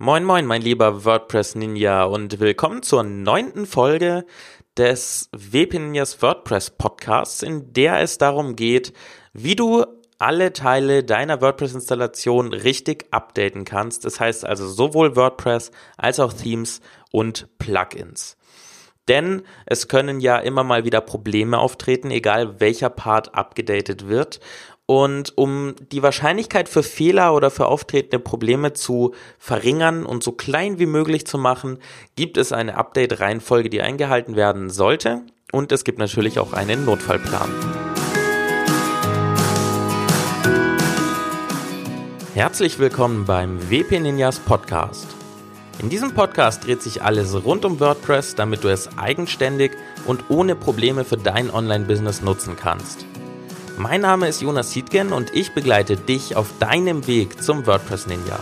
Moin moin, mein lieber WordPress Ninja und willkommen zur neunten Folge des WP Ninjas WordPress Podcasts, in der es darum geht, wie du alle Teile deiner WordPress-Installation richtig updaten kannst. Das heißt also sowohl WordPress als auch Themes und Plugins. Denn es können ja immer mal wieder Probleme auftreten, egal welcher Part abgedatet wird. Und um die Wahrscheinlichkeit für Fehler oder für auftretende Probleme zu verringern und so klein wie möglich zu machen, gibt es eine Update-Reihenfolge, die eingehalten werden sollte. Und es gibt natürlich auch einen Notfallplan. Herzlich willkommen beim WP Ninjas Podcast. In diesem Podcast dreht sich alles rund um WordPress, damit du es eigenständig und ohne Probleme für dein Online-Business nutzen kannst. Mein Name ist Jonas Siedgen und ich begleite dich auf deinem Weg zum WordPress Ninja.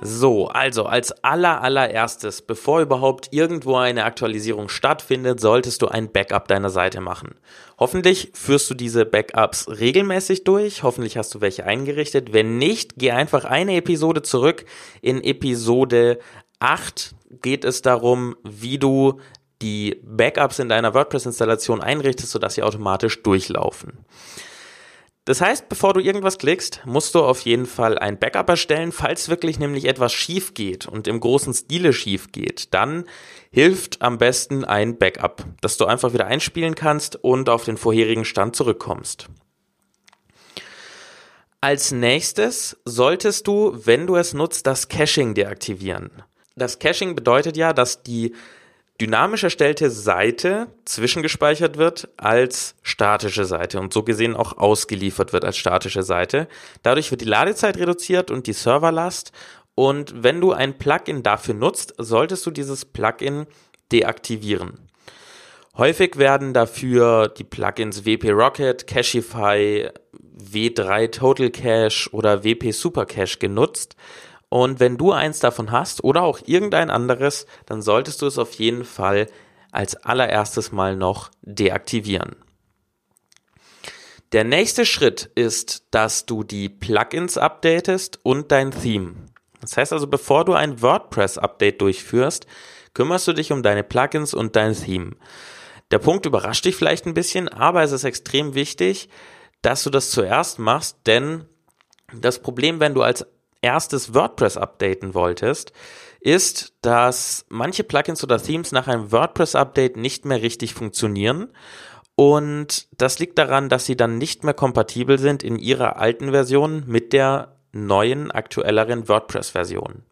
So, also als aller allererstes, bevor überhaupt irgendwo eine Aktualisierung stattfindet, solltest du ein Backup deiner Seite machen. Hoffentlich führst du diese Backups regelmäßig durch, hoffentlich hast du welche eingerichtet. Wenn nicht, geh einfach eine Episode zurück in Episode 8 geht es darum, wie du die Backups in deiner WordPress-Installation einrichtest, sodass sie automatisch durchlaufen. Das heißt, bevor du irgendwas klickst, musst du auf jeden Fall ein Backup erstellen. Falls wirklich nämlich etwas schief geht und im großen Stile schief geht, dann hilft am besten ein Backup, das du einfach wieder einspielen kannst und auf den vorherigen Stand zurückkommst. Als nächstes solltest du, wenn du es nutzt, das Caching deaktivieren. Das Caching bedeutet ja, dass die dynamisch erstellte Seite zwischengespeichert wird als statische Seite und so gesehen auch ausgeliefert wird als statische Seite. Dadurch wird die Ladezeit reduziert und die Serverlast. Und wenn du ein Plugin dafür nutzt, solltest du dieses Plugin deaktivieren. Häufig werden dafür die Plugins WP Rocket, Cachify, W3 Total Cache oder WP Super Cache genutzt. Und wenn du eins davon hast oder auch irgendein anderes, dann solltest du es auf jeden Fall als allererstes mal noch deaktivieren. Der nächste Schritt ist, dass du die Plugins updatest und dein Theme. Das heißt also, bevor du ein WordPress-Update durchführst, kümmerst du dich um deine Plugins und dein Theme. Der Punkt überrascht dich vielleicht ein bisschen, aber es ist extrem wichtig, dass du das zuerst machst, denn das Problem, wenn du als erstes WordPress updaten wolltest, ist, dass manche Plugins oder Themes nach einem WordPress-Update nicht mehr richtig funktionieren. Und das liegt daran, dass sie dann nicht mehr kompatibel sind in ihrer alten Version mit der neuen, aktuelleren WordPress-Version.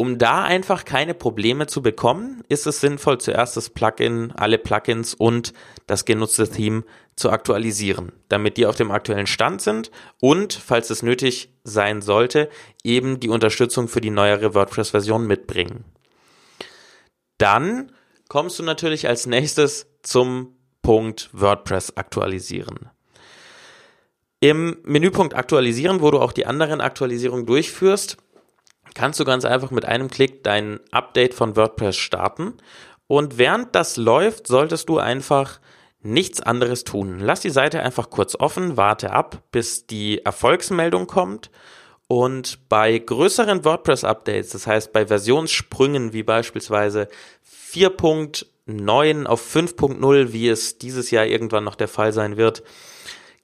Um da einfach keine Probleme zu bekommen, ist es sinnvoll, zuerst das Plugin, alle Plugins und das genutzte Theme zu aktualisieren, damit die auf dem aktuellen Stand sind und, falls es nötig sein sollte, eben die Unterstützung für die neuere WordPress-Version mitbringen. Dann kommst du natürlich als nächstes zum Punkt WordPress aktualisieren. Im Menüpunkt Aktualisieren, wo du auch die anderen Aktualisierungen durchführst, kannst du ganz einfach mit einem Klick dein Update von WordPress starten. Und während das läuft, solltest du einfach nichts anderes tun. Lass die Seite einfach kurz offen, warte ab, bis die Erfolgsmeldung kommt. Und bei größeren WordPress-Updates, das heißt bei Versionssprüngen wie beispielsweise 4.9 auf 5.0, wie es dieses Jahr irgendwann noch der Fall sein wird,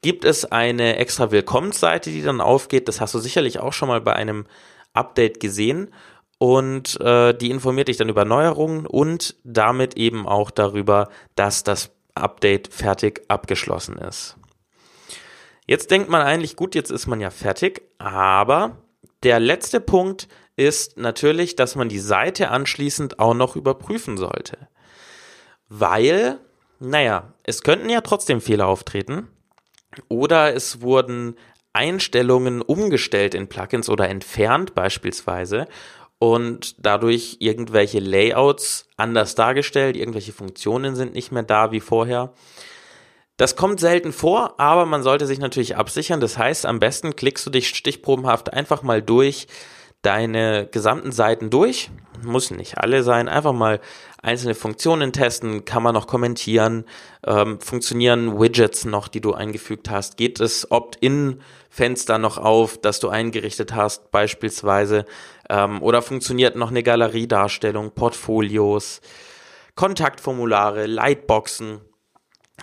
gibt es eine extra Willkommensseite, die dann aufgeht. Das hast du sicherlich auch schon mal bei einem Update gesehen und äh, die informiert dich dann über Neuerungen und damit eben auch darüber, dass das Update fertig abgeschlossen ist. Jetzt denkt man eigentlich, gut, jetzt ist man ja fertig, aber der letzte Punkt ist natürlich, dass man die Seite anschließend auch noch überprüfen sollte. Weil, naja, es könnten ja trotzdem Fehler auftreten oder es wurden Einstellungen umgestellt in Plugins oder entfernt beispielsweise und dadurch irgendwelche Layouts anders dargestellt, irgendwelche Funktionen sind nicht mehr da wie vorher. Das kommt selten vor, aber man sollte sich natürlich absichern. Das heißt, am besten klickst du dich stichprobenhaft einfach mal durch deine gesamten Seiten durch. Muss nicht alle sein, einfach mal einzelne Funktionen testen, kann man noch kommentieren, ähm, funktionieren Widgets noch, die du eingefügt hast, geht das Opt-in-Fenster noch auf, das du eingerichtet hast beispielsweise, ähm, oder funktioniert noch eine Galeriedarstellung, Portfolios, Kontaktformulare, Lightboxen.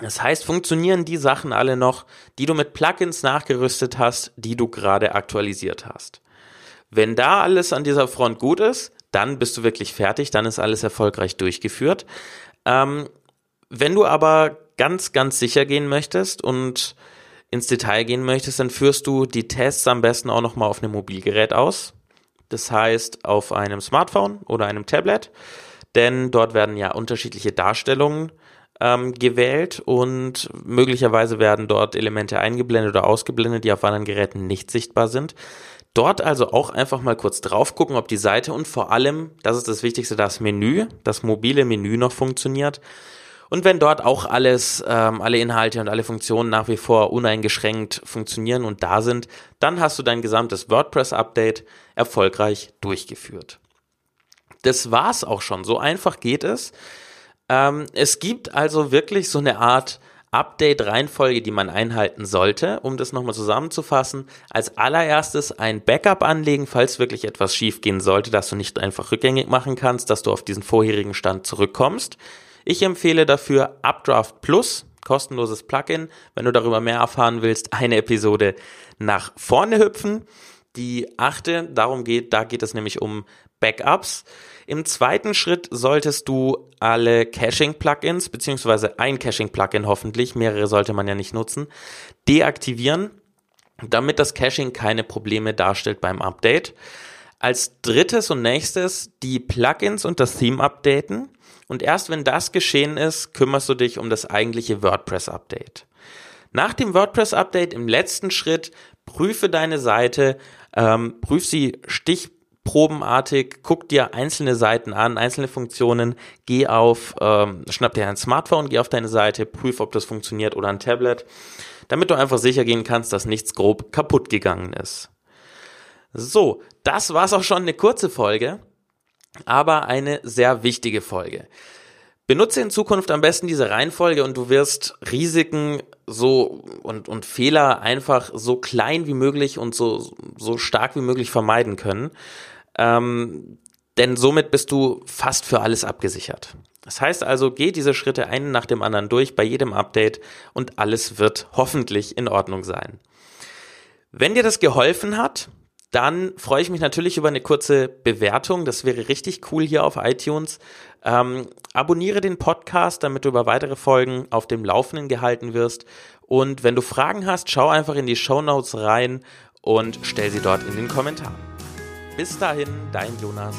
Das heißt, funktionieren die Sachen alle noch, die du mit Plugins nachgerüstet hast, die du gerade aktualisiert hast. Wenn da alles an dieser Front gut ist, dann bist du wirklich fertig, dann ist alles erfolgreich durchgeführt. Ähm, wenn du aber ganz, ganz sicher gehen möchtest und ins Detail gehen möchtest, dann führst du die Tests am besten auch nochmal auf einem Mobilgerät aus. Das heißt auf einem Smartphone oder einem Tablet, denn dort werden ja unterschiedliche Darstellungen ähm, gewählt und möglicherweise werden dort Elemente eingeblendet oder ausgeblendet, die auf anderen Geräten nicht sichtbar sind. Dort also auch einfach mal kurz drauf gucken, ob die Seite und vor allem, das ist das Wichtigste, das Menü, das mobile Menü noch funktioniert. Und wenn dort auch alles, ähm, alle Inhalte und alle Funktionen nach wie vor uneingeschränkt funktionieren und da sind, dann hast du dein gesamtes WordPress-Update erfolgreich durchgeführt. Das war's auch schon. So einfach geht es. Ähm, es gibt also wirklich so eine Art Update-Reihenfolge, die man einhalten sollte, um das nochmal zusammenzufassen. Als allererstes ein Backup anlegen, falls wirklich etwas schiefgehen sollte, dass du nicht einfach rückgängig machen kannst, dass du auf diesen vorherigen Stand zurückkommst. Ich empfehle dafür Updraft Plus, kostenloses Plugin. Wenn du darüber mehr erfahren willst, eine Episode nach vorne hüpfen. Die achte, darum geht, da geht es nämlich um Backups. Im zweiten Schritt solltest du alle Caching-Plugins, beziehungsweise ein Caching-Plugin hoffentlich, mehrere sollte man ja nicht nutzen, deaktivieren, damit das Caching keine Probleme darstellt beim Update. Als drittes und nächstes die Plugins und das Theme updaten. Und erst wenn das geschehen ist, kümmerst du dich um das eigentliche WordPress-Update. Nach dem WordPress-Update im letzten Schritt prüfe deine Seite, ähm, prüf sie stich probenartig, guck dir einzelne Seiten an, einzelne Funktionen, geh auf, ähm, schnapp dir ein Smartphone, geh auf deine Seite, prüf, ob das funktioniert oder ein Tablet, damit du einfach sicher gehen kannst, dass nichts grob kaputt gegangen ist. So, das war's auch schon eine kurze Folge, aber eine sehr wichtige Folge. Benutze in Zukunft am besten diese Reihenfolge und du wirst Risiken so und, und Fehler einfach so klein wie möglich und so, so stark wie möglich vermeiden können. Ähm, denn somit bist du fast für alles abgesichert. Das heißt also, geh diese Schritte einen nach dem anderen durch bei jedem Update und alles wird hoffentlich in Ordnung sein. Wenn dir das geholfen hat, dann freue ich mich natürlich über eine kurze Bewertung. Das wäre richtig cool hier auf iTunes. Ähm, abonniere den Podcast, damit du über weitere Folgen auf dem Laufenden gehalten wirst. Und wenn du Fragen hast, schau einfach in die Show Notes rein und stell sie dort in den Kommentaren. Bis dahin, dein Jonas.